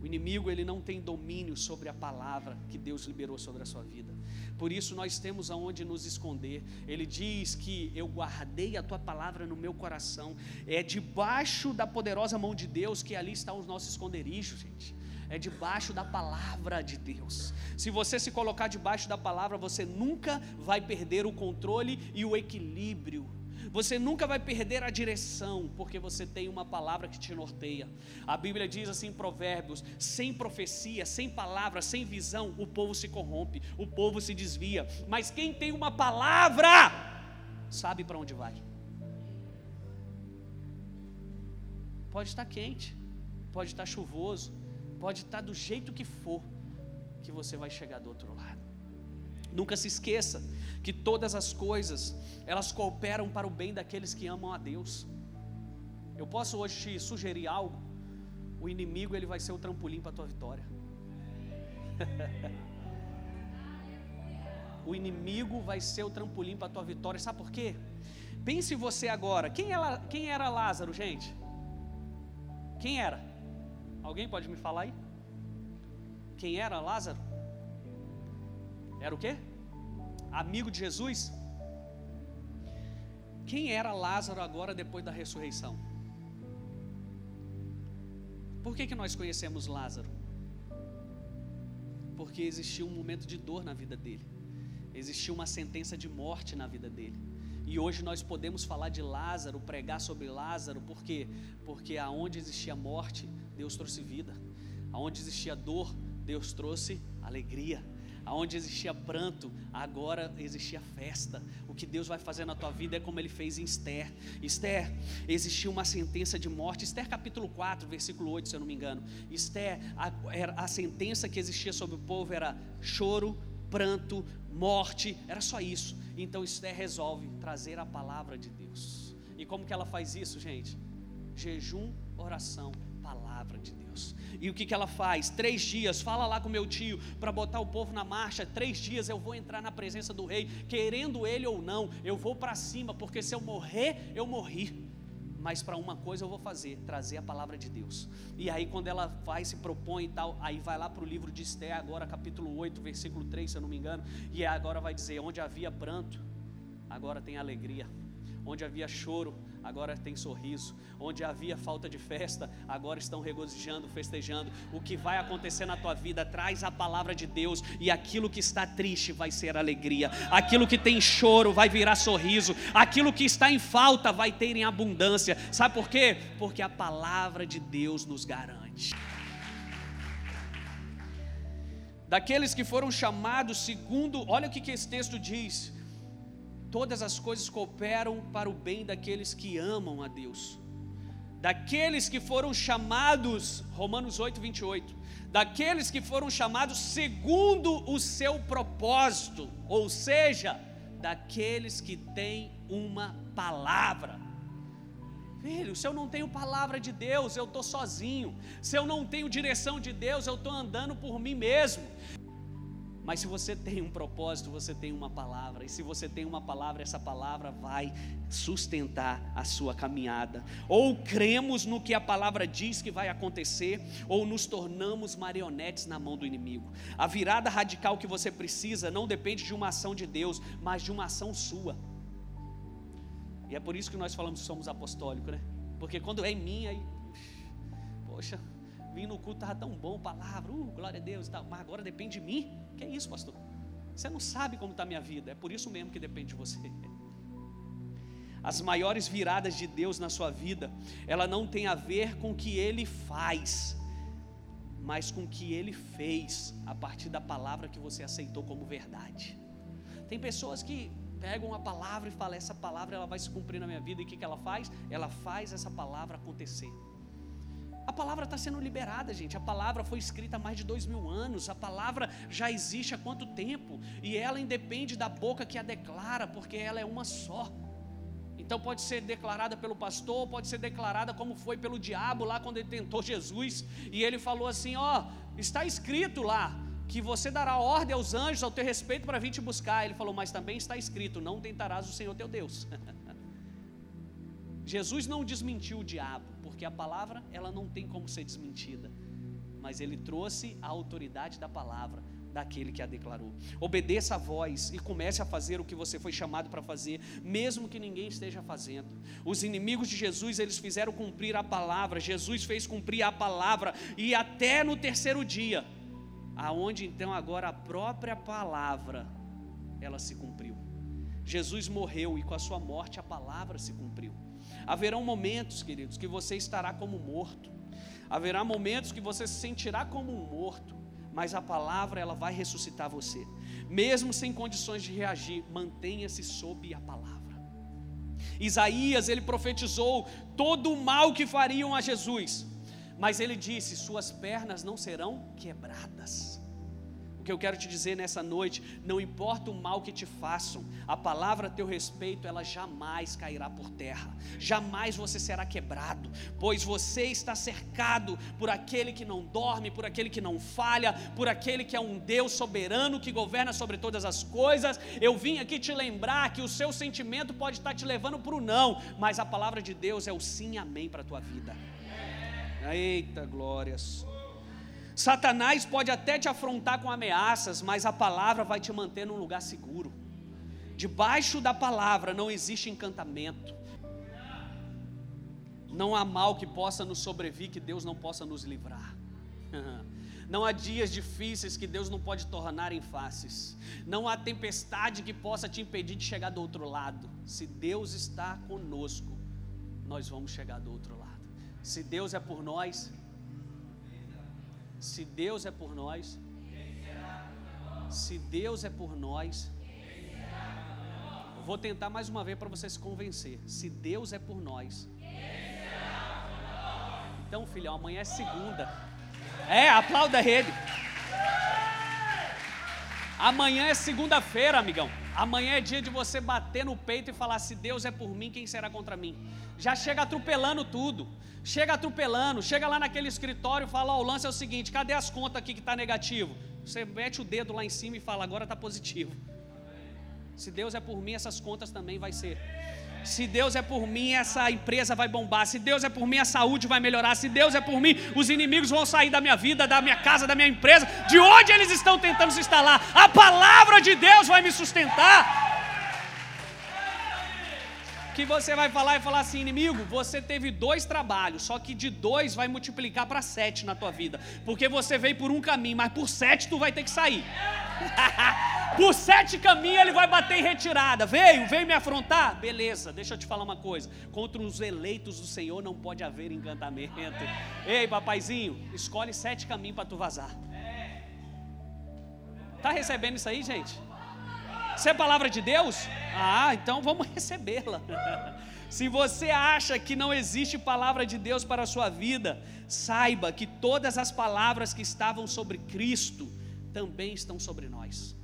O inimigo ele não tem domínio sobre a palavra que Deus liberou sobre a sua vida. Por isso nós temos aonde nos esconder. Ele diz que eu guardei a tua palavra no meu coração. É debaixo da poderosa mão de Deus que ali está os nossos esconderijos, gente. É debaixo da palavra de Deus. Se você se colocar debaixo da palavra, você nunca vai perder o controle e o equilíbrio você nunca vai perder a direção, porque você tem uma palavra que te norteia. A Bíblia diz assim em Provérbios: sem profecia, sem palavra, sem visão, o povo se corrompe, o povo se desvia. Mas quem tem uma palavra, sabe para onde vai. Pode estar quente, pode estar chuvoso, pode estar do jeito que for, que você vai chegar do outro lado. Nunca se esqueça que todas as coisas, elas cooperam para o bem daqueles que amam a Deus. Eu posso hoje te sugerir algo? O inimigo ele vai ser o trampolim para a tua vitória. o inimigo vai ser o trampolim para a tua vitória. Sabe por quê? Pense você agora. Quem era, quem era Lázaro, gente? Quem era? Alguém pode me falar aí? Quem era Lázaro? Era o quê? Amigo de Jesus? Quem era Lázaro agora depois da ressurreição? Por que, que nós conhecemos Lázaro? Porque existiu um momento de dor na vida dele, existiu uma sentença de morte na vida dele. E hoje nós podemos falar de Lázaro, pregar sobre Lázaro, por quê? Porque aonde existia morte, Deus trouxe vida, aonde existia dor, Deus trouxe alegria. Aonde existia pranto, agora existia festa. O que Deus vai fazer na tua vida é como ele fez em Esther. Esther, existia uma sentença de morte. Esther capítulo 4, versículo 8, se eu não me engano. Esther, a, a sentença que existia sobre o povo era choro, pranto, morte, era só isso. Então Esther resolve trazer a palavra de Deus. E como que ela faz isso, gente? Jejum, oração, palavra de Deus. E o que, que ela faz? Três dias, fala lá com meu tio para botar o povo na marcha. Três dias eu vou entrar na presença do rei, querendo ele ou não, eu vou para cima, porque se eu morrer, eu morri. Mas para uma coisa eu vou fazer, trazer a palavra de Deus. E aí, quando ela vai, se propõe e tal, aí vai lá para o livro de Esté, agora capítulo 8, versículo 3, se eu não me engano, e agora vai dizer: onde havia pranto, agora tem alegria, onde havia choro, agora tem sorriso. Onde havia falta de festa, agora estão regozijando, festejando. O que vai acontecer na tua vida, traz a palavra de Deus, e aquilo que está triste vai ser alegria, aquilo que tem choro vai virar sorriso, aquilo que está em falta vai ter em abundância. Sabe por quê? Porque a palavra de Deus nos garante. Daqueles que foram chamados segundo, olha o que, que esse texto diz todas as coisas cooperam para o bem daqueles que amam a Deus, daqueles que foram chamados, Romanos 8, 28, daqueles que foram chamados segundo o seu propósito, ou seja, daqueles que têm uma palavra. Filho, se eu não tenho palavra de Deus, eu estou sozinho. Se eu não tenho direção de Deus, eu estou andando por mim mesmo. Mas se você tem um propósito, você tem uma palavra. E se você tem uma palavra, essa palavra vai sustentar a sua caminhada. Ou cremos no que a palavra diz que vai acontecer, ou nos tornamos marionetes na mão do inimigo. A virada radical que você precisa não depende de uma ação de Deus, mas de uma ação sua. E é por isso que nós falamos que somos apostólicos, né? Porque quando é em mim, aí. Poxa, vim no culto, estava tão bom, palavra, uh, glória a Deus e tal, mas agora depende de mim. Que é isso, pastor? Você não sabe como está a minha vida, é por isso mesmo que depende de você. As maiores viradas de Deus na sua vida, ela não tem a ver com o que Ele faz, mas com o que Ele fez a partir da palavra que você aceitou como verdade. Tem pessoas que pegam a palavra e falam: essa palavra ela vai se cumprir na minha vida. E o que, que ela faz? Ela faz essa palavra acontecer. A palavra está sendo liberada, gente. A palavra foi escrita há mais de dois mil anos. A palavra já existe há quanto tempo? E ela independe da boca que a declara, porque ela é uma só. Então pode ser declarada pelo pastor, pode ser declarada como foi pelo diabo lá quando ele tentou Jesus. E ele falou assim: Ó, está escrito lá que você dará ordem aos anjos ao teu respeito para vir te buscar. Ele falou, mas também está escrito: não tentarás o Senhor teu Deus. Jesus não desmentiu o diabo, porque a palavra ela não tem como ser desmentida, mas ele trouxe a autoridade da palavra daquele que a declarou. Obedeça a voz e comece a fazer o que você foi chamado para fazer, mesmo que ninguém esteja fazendo. Os inimigos de Jesus, eles fizeram cumprir a palavra. Jesus fez cumprir a palavra e até no terceiro dia aonde então agora a própria palavra ela se cumpriu. Jesus morreu e com a sua morte a palavra se cumpriu. Haverão momentos, queridos, que você estará como morto. Haverá momentos que você se sentirá como um morto, mas a palavra ela vai ressuscitar você. Mesmo sem condições de reagir, mantenha-se sob a palavra. Isaías, ele profetizou todo o mal que fariam a Jesus. Mas ele disse: Suas pernas não serão quebradas que eu quero te dizer nessa noite, não importa o mal que te façam, a palavra a teu respeito, ela jamais cairá por terra, jamais você será quebrado, pois você está cercado por aquele que não dorme, por aquele que não falha, por aquele que é um Deus soberano que governa sobre todas as coisas. Eu vim aqui te lembrar que o seu sentimento pode estar te levando para o não, mas a palavra de Deus é o sim, amém para a tua vida. Eita glórias. Satanás pode até te afrontar com ameaças, mas a palavra vai te manter num lugar seguro. Debaixo da palavra não existe encantamento. Não há mal que possa nos sobrevir que Deus não possa nos livrar. Não há dias difíceis que Deus não pode tornar em faces. Não há tempestade que possa te impedir de chegar do outro lado. Se Deus está conosco, nós vamos chegar do outro lado. Se Deus é por nós, se Deus é por nós, se Deus é por nós, vou tentar mais uma vez para você se convencer. Se Deus é por nós, então, filhão, amanhã é segunda. É, aplauda ele. Amanhã é segunda-feira, amigão. Amanhã é dia de você bater no peito e falar: se Deus é por mim, quem será contra mim? Já chega atropelando tudo. Chega atropelando, chega lá naquele escritório e fala: ó, o lance é o seguinte: cadê as contas aqui que está negativo? Você mete o dedo lá em cima e fala: agora está positivo. Se Deus é por mim, essas contas também vai ser. Se Deus é por mim, essa empresa vai bombar. Se Deus é por mim, a saúde vai melhorar. Se Deus é por mim, os inimigos vão sair da minha vida, da minha casa, da minha empresa, de onde eles estão tentando se instalar. A palavra de Deus vai me sustentar que você vai falar e falar assim, inimigo, você teve dois trabalhos, só que de dois vai multiplicar para sete na tua vida, porque você veio por um caminho, mas por sete tu vai ter que sair. por sete caminhos ele vai bater em retirada. Veio, veio me afrontar? Beleza, deixa eu te falar uma coisa: contra os eleitos do Senhor não pode haver encantamento. Ei, papaizinho, escolhe sete caminhos para tu vazar. Tá recebendo isso aí, gente? Isso é palavra de Deus? Ah, então vamos recebê-la. Se você acha que não existe palavra de Deus para a sua vida, saiba que todas as palavras que estavam sobre Cristo também estão sobre nós.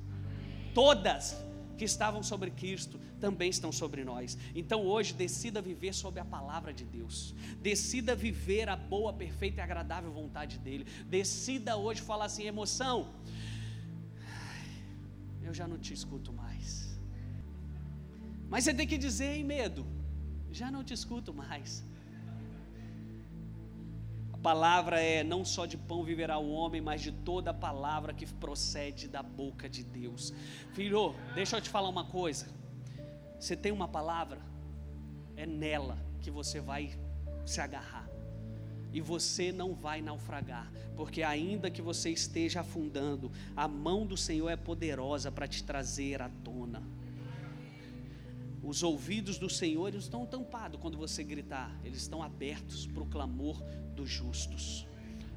Todas que estavam sobre Cristo também estão sobre nós. Então hoje decida viver sob a palavra de Deus. Decida viver a boa, perfeita e agradável vontade dele. Decida hoje falar assim, emoção, eu já não te escuto mais. Mas você tem que dizer, em medo, já não te escuto mais. Palavra é: não só de pão viverá o homem, mas de toda palavra que procede da boca de Deus. Filho, deixa eu te falar uma coisa. Você tem uma palavra, é nela que você vai se agarrar e você não vai naufragar, porque ainda que você esteja afundando, a mão do Senhor é poderosa para te trazer à tona. Os ouvidos do Senhor estão tampados quando você gritar, eles estão abertos para o clamor dos justos.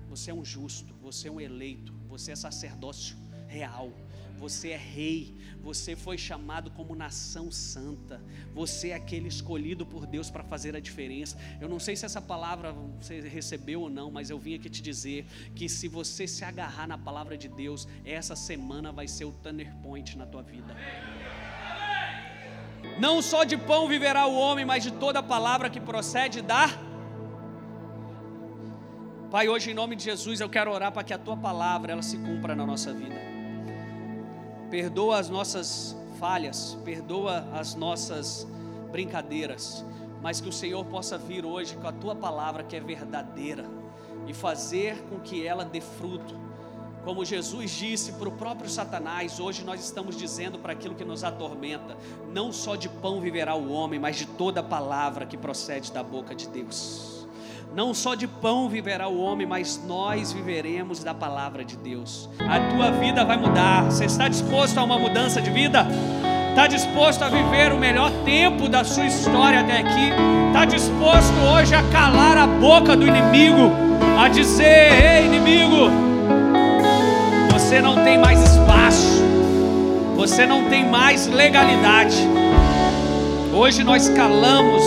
Você é um justo, você é um eleito, você é sacerdócio, real. Você é rei, você foi chamado como nação santa. Você é aquele escolhido por Deus para fazer a diferença. Eu não sei se essa palavra você recebeu ou não, mas eu vim aqui te dizer que se você se agarrar na palavra de Deus, essa semana vai ser o turning point na tua vida. Não só de pão viverá o homem, mas de toda palavra que procede da Pai, hoje em nome de Jesus eu quero orar para que a tua palavra ela se cumpra na nossa vida perdoa as nossas falhas, perdoa as nossas brincadeiras, mas que o Senhor possa vir hoje com a tua palavra que é verdadeira e fazer com que ela dê fruto. Como Jesus disse para o próprio Satanás, hoje nós estamos dizendo para aquilo que nos atormenta: não só de pão viverá o homem, mas de toda palavra que procede da boca de Deus. Não só de pão viverá o homem, mas nós viveremos da palavra de Deus. A tua vida vai mudar. Você está disposto a uma mudança de vida? Está disposto a viver o melhor tempo da sua história até aqui? Está disposto hoje a calar a boca do inimigo? A dizer: Ei, inimigo, você não tem mais espaço, você não tem mais legalidade. Hoje nós calamos,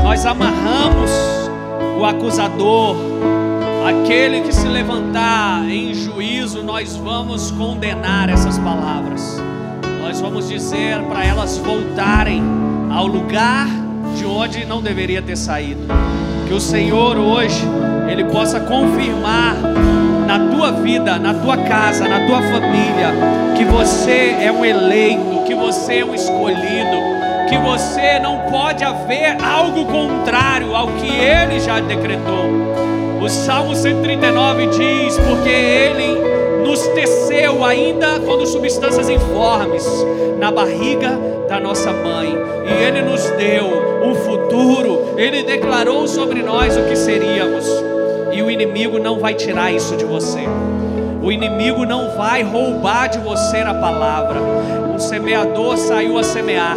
nós amarramos o acusador, aquele que se levantar em juízo, nós vamos condenar essas palavras. Nós vamos dizer para elas voltarem ao lugar de onde não deveria ter saído. Que o Senhor hoje ele possa confirmar na tua vida, na tua casa, na tua família, que você é um eleito, que você é um escolhido, que você não pode haver algo contrário ao que ele já decretou. O Salmo 139 diz: Porque ele nos teceu ainda quando substâncias informes na barriga da nossa mãe, e ele nos deu um futuro, ele declarou sobre nós o que seríamos, e o inimigo não vai tirar isso de você. O inimigo não vai roubar de você a palavra. O semeador saiu a semear.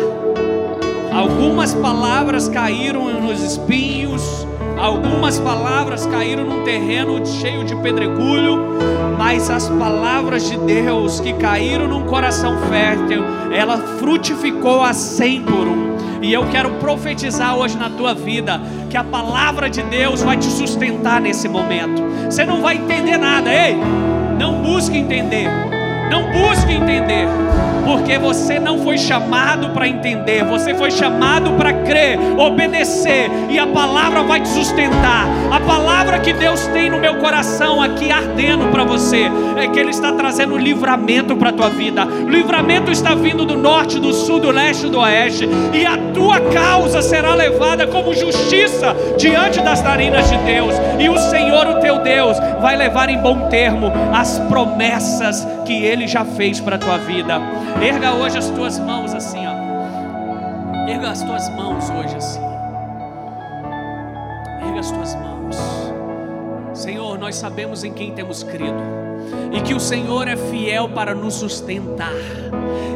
Algumas palavras caíram nos espinhos, algumas palavras caíram num terreno cheio de pedregulho, mas as palavras de Deus que caíram num coração fértil, ela frutificou a cem por um. E eu quero profetizar hoje na tua vida que a palavra de Deus vai te sustentar nesse momento. Você não vai entender nada, ei? Não busque entender. Não busque entender porque você não foi chamado para entender, você foi chamado para crer, obedecer, e a palavra vai te sustentar. A palavra que Deus tem no meu coração aqui ardendo para você é que Ele está trazendo livramento para a tua vida. Livramento está vindo do norte, do sul, do leste, do oeste, e a tua causa será levada como justiça diante das narinas de Deus, e o Senhor, o teu Deus, vai levar em bom termo as promessas que Ele já fez para a tua vida. Erga hoje as tuas mãos assim, ó. Erga as tuas mãos hoje assim. Erga as tuas mãos. Senhor, nós sabemos em quem temos crido. E que o Senhor é fiel para nos sustentar.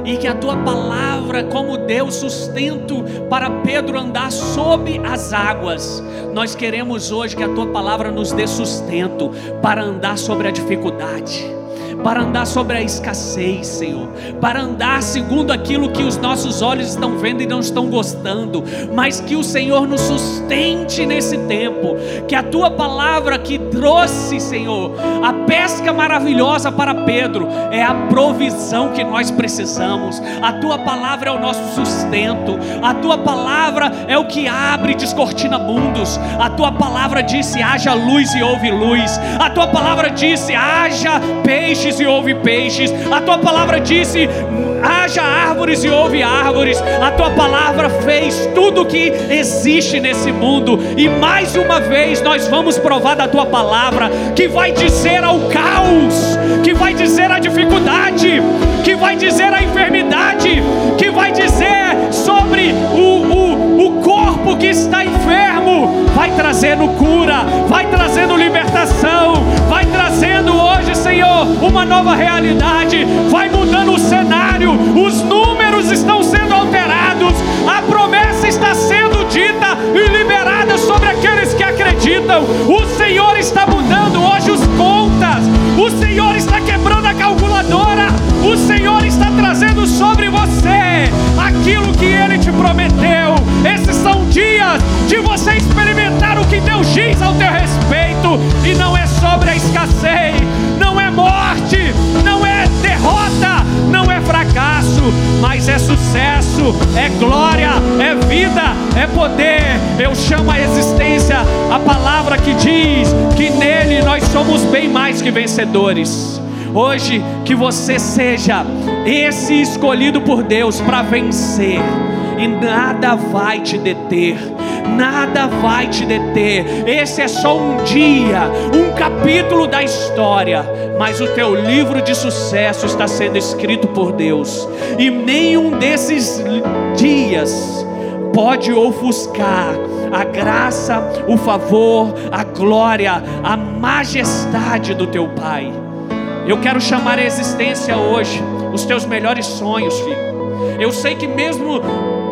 E que a tua palavra, como deu sustento para Pedro andar sob as águas, nós queremos hoje que a tua palavra nos dê sustento para andar sobre a dificuldade para andar sobre a escassez, Senhor, para andar segundo aquilo que os nossos olhos estão vendo e não estão gostando, mas que o Senhor nos sustente nesse tempo, que a tua palavra que trouxe, Senhor, a pesca maravilhosa para Pedro, é a provisão que nós precisamos, a tua palavra é o nosso sustento, a tua palavra é o que abre e descortina mundos, a tua palavra disse: haja luz e houve luz, a tua palavra disse: haja peixes e houve peixes. A tua palavra disse: haja árvores e houve árvores. A tua palavra fez tudo que existe nesse mundo. E mais uma vez nós vamos provar da tua palavra que vai dizer ao caos, que vai dizer a dificuldade, que vai dizer a enfermidade, que vai dizer sobre o, o, o corpo que está enfermo, vai trazendo cura, vai trazendo libertação, vai trazendo hoje, Senhor, uma nova realidade, vai mudando o cenário, os números estão sendo alterados, a promessa está sendo dita e liberada sobre aqueles que acreditam. O Senhor está mudando hoje os contas, o Senhor está quebrando a calculadora trazendo sobre você aquilo que Ele te prometeu. Esses são dias de você experimentar o que Deus diz ao teu respeito, e não é sobre a escassez, não é morte, não é derrota, não é fracasso, mas é sucesso, é glória, é vida, é poder. Eu chamo a existência a palavra que diz que nele nós somos bem mais que vencedores. Hoje, que você seja esse escolhido por Deus para vencer, e nada vai te deter, nada vai te deter. Esse é só um dia, um capítulo da história, mas o teu livro de sucesso está sendo escrito por Deus, e nenhum desses dias pode ofuscar a graça, o favor, a glória, a majestade do teu Pai. Eu quero chamar a existência hoje os teus melhores sonhos, filho. Eu sei que mesmo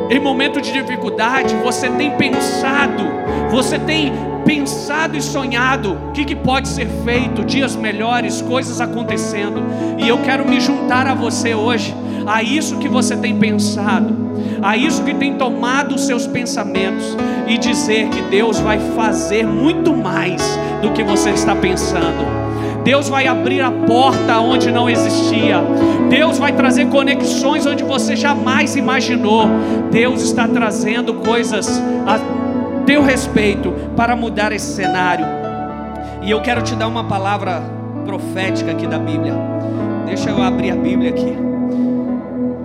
em momento de dificuldade, você tem pensado, você tem pensado e sonhado o que, que pode ser feito, dias melhores, coisas acontecendo, e eu quero me juntar a você hoje, a isso que você tem pensado, a isso que tem tomado os seus pensamentos, e dizer que Deus vai fazer muito mais do que você está pensando. Deus vai abrir a porta onde não existia. Deus vai trazer conexões onde você jamais imaginou. Deus está trazendo coisas a teu respeito para mudar esse cenário. E eu quero te dar uma palavra profética aqui da Bíblia. Deixa eu abrir a Bíblia aqui.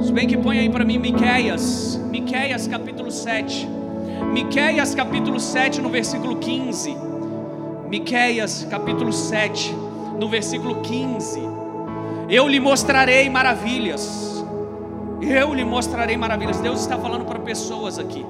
Se bem que põe aí para mim Miqueias, Miqueias capítulo 7. Miqueias capítulo 7 no versículo 15. Miqueias capítulo 7 no versículo 15: Eu lhe mostrarei maravilhas. Eu lhe mostrarei maravilhas. Deus está falando para pessoas aqui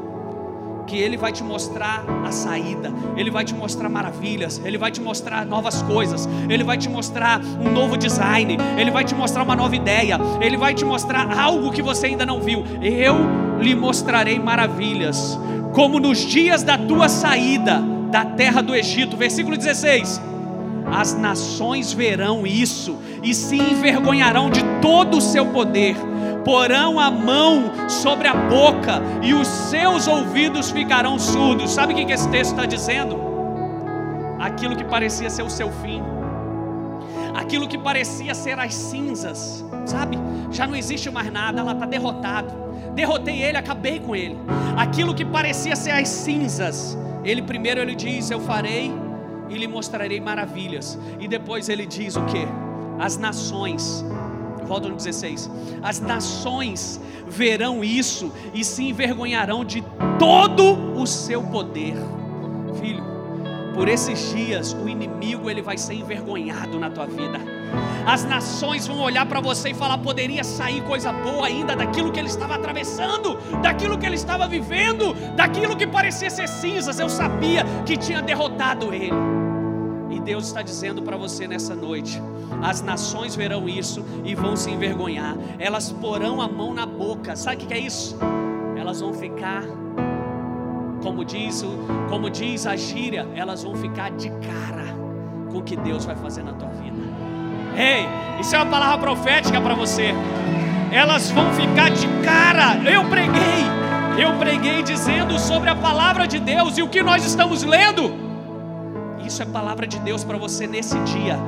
que Ele vai te mostrar a saída, Ele vai te mostrar maravilhas, Ele vai te mostrar novas coisas, Ele vai te mostrar um novo design, Ele vai te mostrar uma nova ideia, Ele vai te mostrar algo que você ainda não viu. Eu lhe mostrarei maravilhas, como nos dias da tua saída da terra do Egito. Versículo 16 as nações verão isso e se envergonharão de todo o seu poder, porão a mão sobre a boca e os seus ouvidos ficarão surdos. Sabe o que esse texto está dizendo? Aquilo que parecia ser o seu fim, aquilo que parecia ser as cinzas, sabe? Já não existe mais nada, ela está derrotado. Derrotei ele, acabei com ele. Aquilo que parecia ser as cinzas, ele primeiro ele diz: Eu farei e lhe mostrarei maravilhas. E depois ele diz o que? As nações, volta no 16: as nações verão isso e se envergonharão de todo o seu poder. Filho, por esses dias o inimigo ele vai ser envergonhado na tua vida. As nações vão olhar para você e falar: poderia sair coisa boa ainda daquilo que ele estava atravessando, daquilo que ele estava vivendo, daquilo que parecia ser cinzas. Eu sabia que tinha derrotado ele. E Deus está dizendo para você nessa noite: as nações verão isso e vão se envergonhar, elas porão a mão na boca. Sabe o que é isso? Elas vão ficar como diz, como diz a gíria, elas vão ficar de cara com o que Deus vai fazer na tua vida. Ei, isso é uma palavra profética para você. Elas vão ficar de cara. Eu preguei, eu preguei dizendo sobre a palavra de Deus e o que nós estamos lendo. Isso é palavra de Deus para você nesse dia.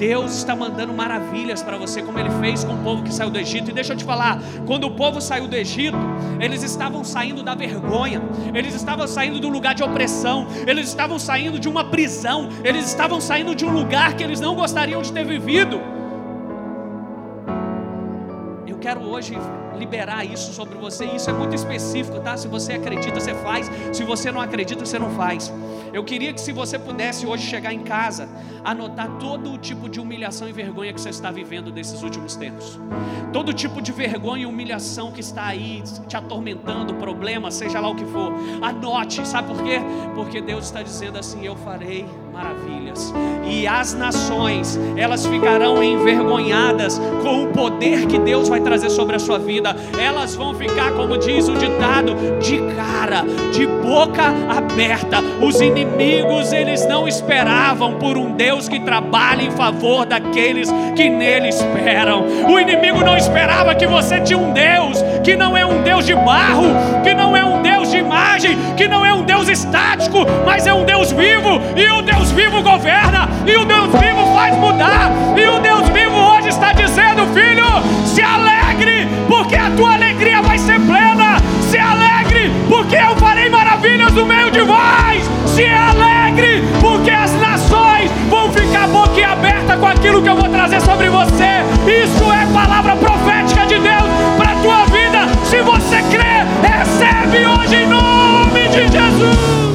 Deus está mandando maravilhas para você, como Ele fez com o povo que saiu do Egito. E deixa eu te falar: quando o povo saiu do Egito, eles estavam saindo da vergonha, eles estavam saindo do lugar de opressão, eles estavam saindo de uma prisão, eles estavam saindo de um lugar que eles não gostariam de ter vivido. Eu quero hoje liberar isso sobre você. Isso é muito específico, tá? Se você acredita, você faz. Se você não acredita, você não faz. Eu queria que se você pudesse hoje chegar em casa, anotar todo o tipo de humilhação e vergonha que você está vivendo nesses últimos tempos. Todo tipo de vergonha e humilhação que está aí te atormentando, problema, seja lá o que for. Anote, sabe por quê? Porque Deus está dizendo assim: eu farei maravilhas. E as nações, elas ficarão envergonhadas com o poder que Deus vai trazer sobre a sua vida. Elas vão ficar, como diz o ditado, de cara, de boca aberta. Os inimigos, eles não esperavam por um Deus que trabalha em favor daqueles que nele esperam. O inimigo não esperava que você tinha um Deus que não é um Deus de barro, que não é um Deus de imagem, que não é um Deus estático, mas é um Deus vivo, e o Deus vivo governa, e o Deus vivo faz mudar, e o Deus vivo hoje está dizendo: filho, se alegre, porque a tua alegria vai ser plena. Se alegre, porque eu farei maravilhas no meio de vós. Se alegre, porque as nações vão ficar boquiaberta com aquilo que eu vou trazer sobre você. Isso é palavra profética de Deus para a tua vida. Se você crê, recebe hoje em nome de Jesus.